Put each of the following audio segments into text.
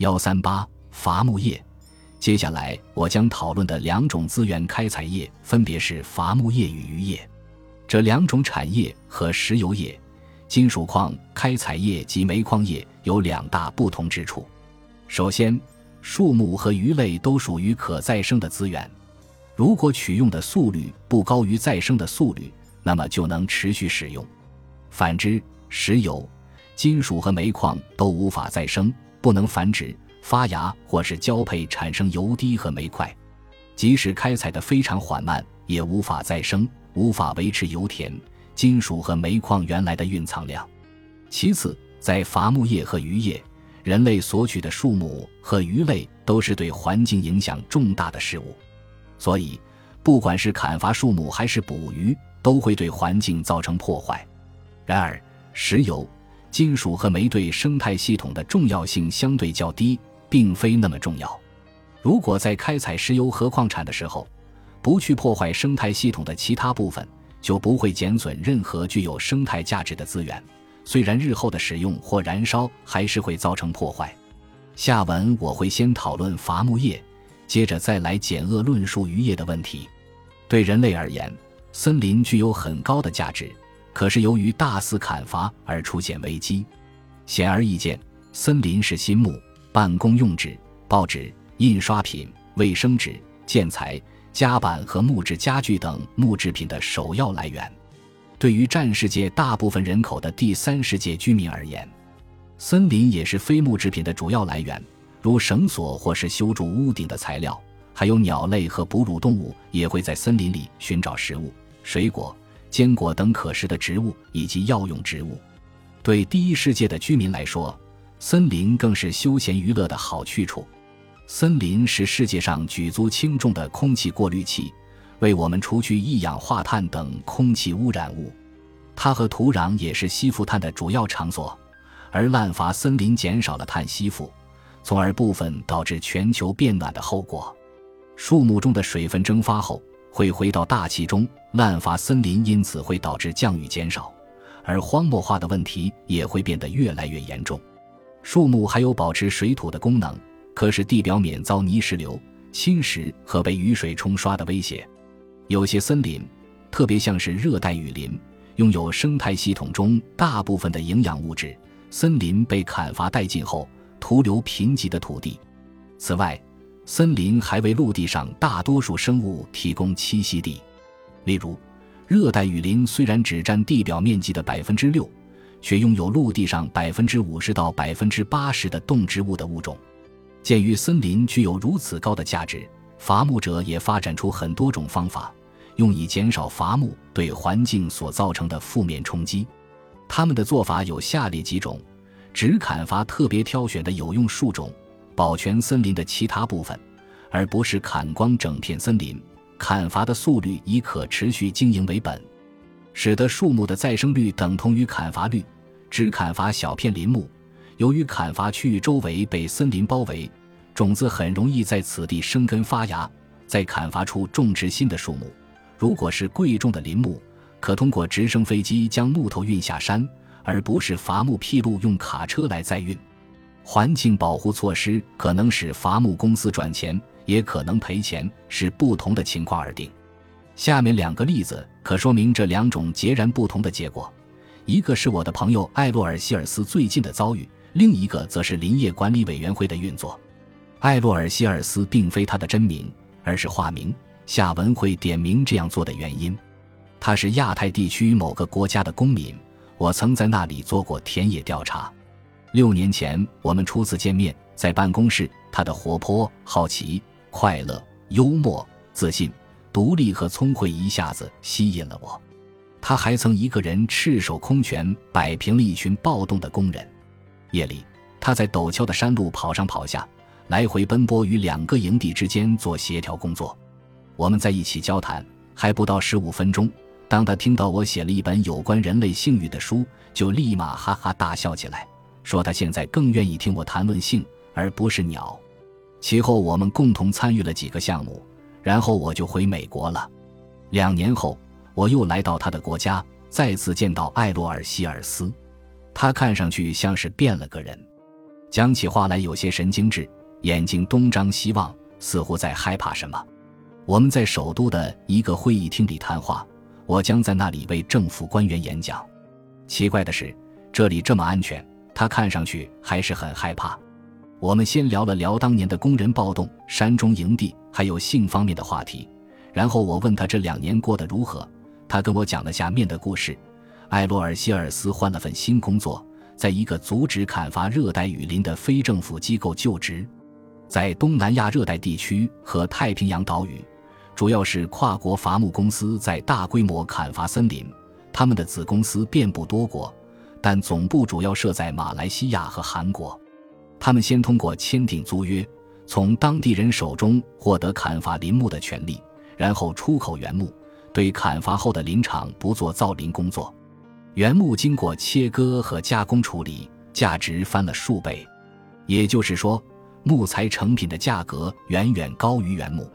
幺三八伐木业。接下来我将讨论的两种资源开采业，分别是伐木业与渔业。这两种产业和石油业、金属矿开采业及煤矿业有两大不同之处。首先，树木和鱼类都属于可再生的资源，如果取用的速率不高于再生的速率，那么就能持续使用。反之，石油、金属和煤矿都无法再生，不能繁殖。发芽或是交配产生油滴和煤块，即使开采的非常缓慢，也无法再生，无法维持油田、金属和煤矿原来的蕴藏量。其次，在伐木业和渔业，人类索取的树木和鱼类都是对环境影响重大的事物，所以不管是砍伐树木还是捕鱼，都会对环境造成破坏。然而，石油、金属和煤对生态系统的重要性相对较低。并非那么重要。如果在开采石油和矿产的时候，不去破坏生态系统的其他部分，就不会减损任何具有生态价值的资源。虽然日后的使用或燃烧还是会造成破坏。下文我会先讨论伐木业，接着再来简恶论述渔业的问题。对人类而言，森林具有很高的价值，可是由于大肆砍伐而出现危机。显而易见，森林是新木。办公用纸、报纸、印刷品、卫生纸、建材、夹板和木质家具等木制品的首要来源。对于占世界大部分人口的第三世界居民而言，森林也是非木制品的主要来源，如绳索或是修筑屋顶的材料。还有鸟类和哺乳动物也会在森林里寻找食物、水果、坚果等可食的植物以及药用植物。对第一世界的居民来说，森林更是休闲娱乐的好去处。森林是世界上举足轻重的空气过滤器，为我们除去一氧化碳等空气污染物。它和土壤也是吸附碳的主要场所，而滥伐森林减少了碳吸附，从而部分导致全球变暖的后果。树木中的水分蒸发后会回到大气中，滥伐森林因此会导致降雨减少，而荒漠化的问题也会变得越来越严重。树木还有保持水土的功能，可使地表免遭泥石流侵蚀和被雨水冲刷的威胁。有些森林，特别像是热带雨林，拥有生态系统中大部分的营养物质。森林被砍伐殆尽后，徒留贫瘠的土地。此外，森林还为陆地上大多数生物提供栖息地。例如，热带雨林虽然只占地表面积的百分之六。却拥有陆地上百分之五十到百分之八十的动植物的物种。鉴于森林具有如此高的价值，伐木者也发展出很多种方法，用以减少伐木对环境所造成的负面冲击。他们的做法有下列几种：只砍伐特别挑选的有用树种，保全森林的其他部分，而不是砍光整片森林。砍伐的速率以可持续经营为本。使得树木的再生率等同于砍伐率，只砍伐小片林木。由于砍伐区域周围被森林包围，种子很容易在此地生根发芽。再砍伐出种植新的树木。如果是贵重的林木，可通过直升飞机将木头运下山，而不是伐木辟路用卡车来载运。环境保护措施可能使伐木公司赚钱，也可能赔钱，视不同的情况而定。下面两个例子可说明这两种截然不同的结果，一个是我的朋友艾洛尔希尔斯最近的遭遇，另一个则是林业管理委员会的运作。艾洛尔希尔斯并非他的真名，而是化名。下文会点名这样做的原因。他是亚太地区某个国家的公民，我曾在那里做过田野调查。六年前我们初次见面，在办公室，他的活泼、好奇、快乐、幽默、自信。独立和聪慧一下子吸引了我。他还曾一个人赤手空拳摆平了一群暴动的工人。夜里，他在陡峭的山路跑上跑下，来回奔波于两个营地之间做协调工作。我们在一起交谈，还不到十五分钟，当他听到我写了一本有关人类性欲的书，就立马哈哈大笑起来，说他现在更愿意听我谈论性而不是鸟。其后，我们共同参与了几个项目。然后我就回美国了。两年后，我又来到他的国家，再次见到艾洛尔希尔斯。他看上去像是变了个人。讲起话来有些神经质，眼睛东张西望，似乎在害怕什么。我们在首都的一个会议厅里谈话，我将在那里为政府官员演讲。奇怪的是，这里这么安全，他看上去还是很害怕。我们先聊了聊当年的工人暴动、山中营地，还有性方面的话题。然后我问他这两年过得如何，他跟我讲了下面的故事：艾洛尔·希尔斯换了份新工作，在一个阻止砍伐热带雨林的非政府机构就职，在东南亚热带地区和太平洋岛屿，主要是跨国伐木公司在大规模砍伐森林，他们的子公司遍布多国，但总部主要设在马来西亚和韩国。他们先通过签订租约，从当地人手中获得砍伐林木的权利，然后出口原木，对砍伐后的林场不做造林工作。原木经过切割和加工处理，价值翻了数倍。也就是说，木材成品的价格远远高于原木。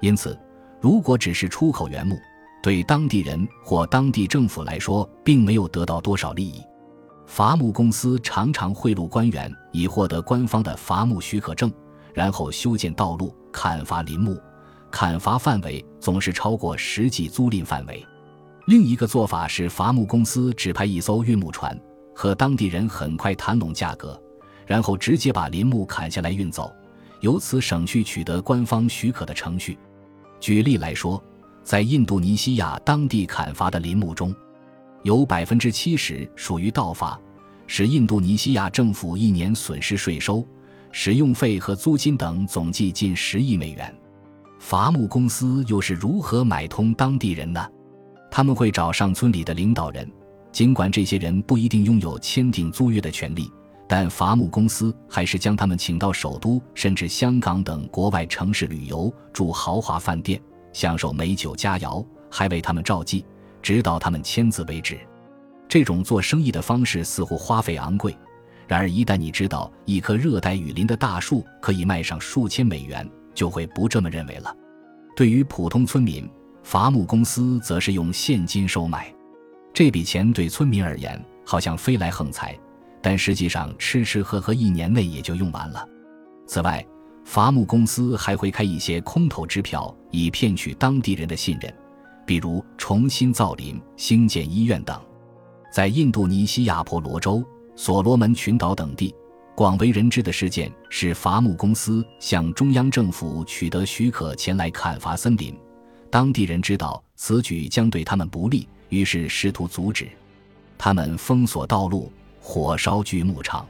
因此，如果只是出口原木，对当地人或当地政府来说，并没有得到多少利益。伐木公司常常贿赂官员，以获得官方的伐木许可证，然后修建道路、砍伐林木。砍伐范围总是超过实际租赁范围。另一个做法是，伐木公司指派一艘运木船，和当地人很快谈拢价格，然后直接把林木砍下来运走，由此省去取得官方许可的程序。举例来说，在印度尼西亚当地砍伐的林木中，有百分之七十属于盗伐，使印度尼西亚政府一年损失税收、使用费和租金等总计近十亿美元。伐木公司又是如何买通当地人呢？他们会找上村里的领导人，尽管这些人不一定拥有签订租约的权利，但伐木公司还是将他们请到首都甚至香港等国外城市旅游，住豪华饭店，享受美酒佳肴，还为他们照记。直到他们签字为止，这种做生意的方式似乎花费昂贵。然而，一旦你知道一棵热带雨林的大树可以卖上数千美元，就会不这么认为了。对于普通村民，伐木公司则是用现金收买。这笔钱对村民而言好像飞来横财，但实际上吃吃喝喝一年内也就用完了。此外，伐木公司还会开一些空头支票，以骗取当地人的信任。比如重新造林、兴建医院等，在印度尼西亚婆罗洲、所罗门群岛等地，广为人知的事件是伐木公司向中央政府取得许可前来砍伐森林。当地人知道此举将对他们不利，于是试图阻止。他们封锁道路、火烧锯木厂，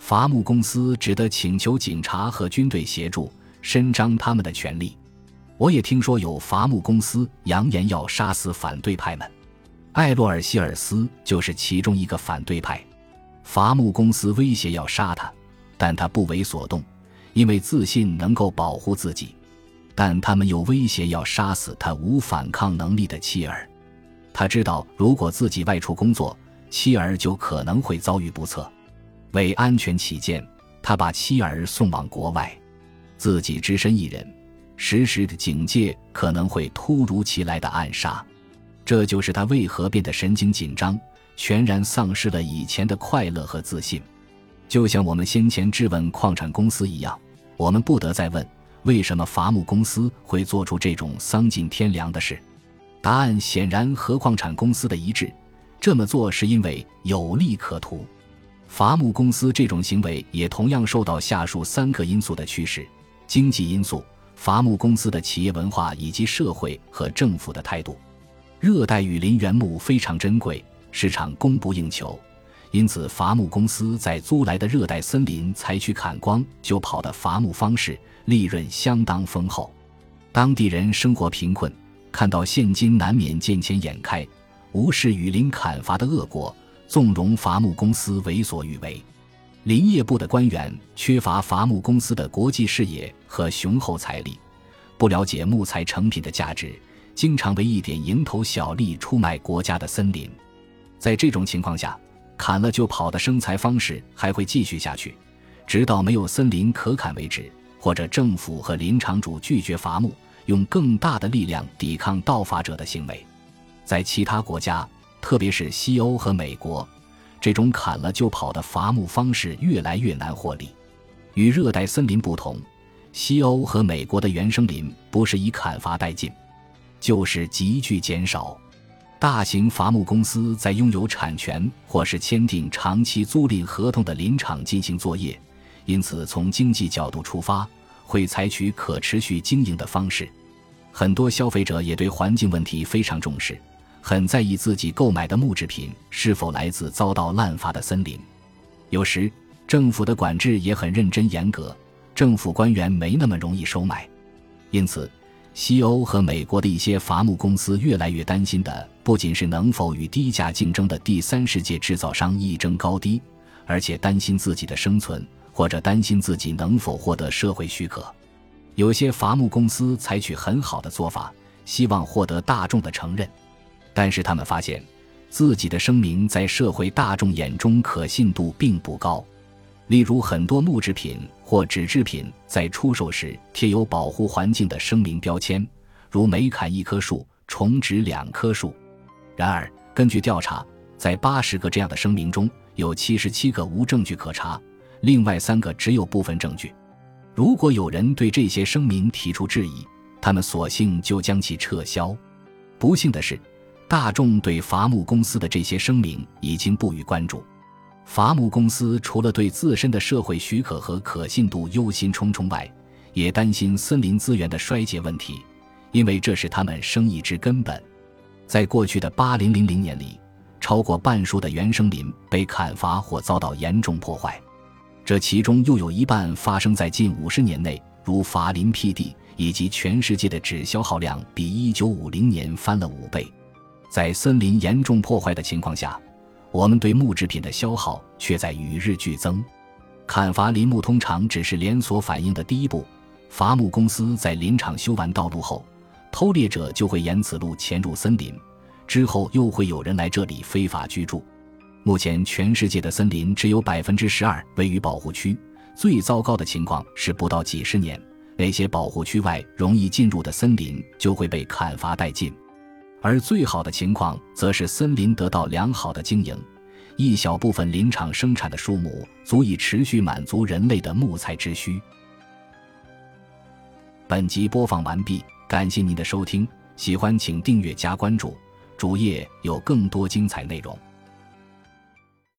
伐木公司只得请求警察和军队协助，伸张他们的权利。我也听说有伐木公司扬言要杀死反对派们，艾洛尔·希尔斯就是其中一个反对派。伐木公司威胁要杀他，但他不为所动，因为自信能够保护自己。但他们又威胁要杀死他无反抗能力的妻儿。他知道，如果自己外出工作，妻儿就可能会遭遇不测。为安全起见，他把妻儿送往国外，自己只身一人。时时的警戒可能会突如其来的暗杀，这就是他为何变得神经紧张，全然丧失了以前的快乐和自信。就像我们先前质问矿产公司一样，我们不得再问为什么伐木公司会做出这种丧尽天良的事。答案显然和矿产公司的一致，这么做是因为有利可图。伐木公司这种行为也同样受到下述三个因素的驱使：经济因素。伐木公司的企业文化以及社会和政府的态度。热带雨林原木非常珍贵，市场供不应求，因此伐木公司在租来的热带森林采取砍光就跑的伐木方式，利润相当丰厚。当地人生活贫困，看到现金难免见钱眼开，无视雨林砍伐的恶果，纵容伐木公司为所欲为。林业部的官员缺乏伐木公司的国际视野和雄厚财力，不了解木材成品的价值，经常为一点蝇头小利出卖国家的森林。在这种情况下，砍了就跑的生财方式还会继续下去，直到没有森林可砍为止，或者政府和林场主拒绝伐木，用更大的力量抵抗盗伐者的行为。在其他国家，特别是西欧和美国。这种砍了就跑的伐木方式越来越难获利。与热带森林不同，西欧和美国的原生林不是以砍伐殆尽，就是急剧减少。大型伐木公司在拥有产权或是签订长期租赁合同的林场进行作业，因此从经济角度出发，会采取可持续经营的方式。很多消费者也对环境问题非常重视，很在意自己购买的木制品是否来自遭到滥伐的森林。有时，政府的管制也很认真严格，政府官员没那么容易收买，因此。西欧和美国的一些伐木公司越来越担心的，不仅是能否与低价竞争的第三世界制造商一争高低，而且担心自己的生存，或者担心自己能否获得社会许可。有些伐木公司采取很好的做法，希望获得大众的承认，但是他们发现，自己的声明在社会大众眼中可信度并不高。例如，很多木制品或纸制品在出售时贴有保护环境的声明标签，如每砍一棵树重植两棵树。然而，根据调查，在八十个这样的声明中，有七十七个无证据可查，另外三个只有部分证据。如果有人对这些声明提出质疑，他们索性就将其撤销。不幸的是，大众对伐木公司的这些声明已经不予关注。伐木公司除了对自身的社会许可和可信度忧心忡忡外，也担心森林资源的衰竭问题，因为这是他们生意之根本。在过去的八零零零年里，超过半数的原生林被砍伐或遭到严重破坏，这其中又有一半发生在近五十年内，如伐林辟地，以及全世界的纸消耗量比一九五零年翻了五倍。在森林严重破坏的情况下。我们对木制品的消耗却在与日俱增。砍伐林木通常只是连锁反应的第一步。伐木公司在林场修完道路后，偷猎者就会沿此路潜入森林，之后又会有人来这里非法居住。目前，全世界的森林只有百分之十二位于保护区。最糟糕的情况是，不到几十年，那些保护区外容易进入的森林就会被砍伐殆尽。而最好的情况，则是森林得到良好的经营，一小部分林场生产的树木足以持续满足人类的木材之需。本集播放完毕，感谢您的收听，喜欢请订阅加关注，主页有更多精彩内容。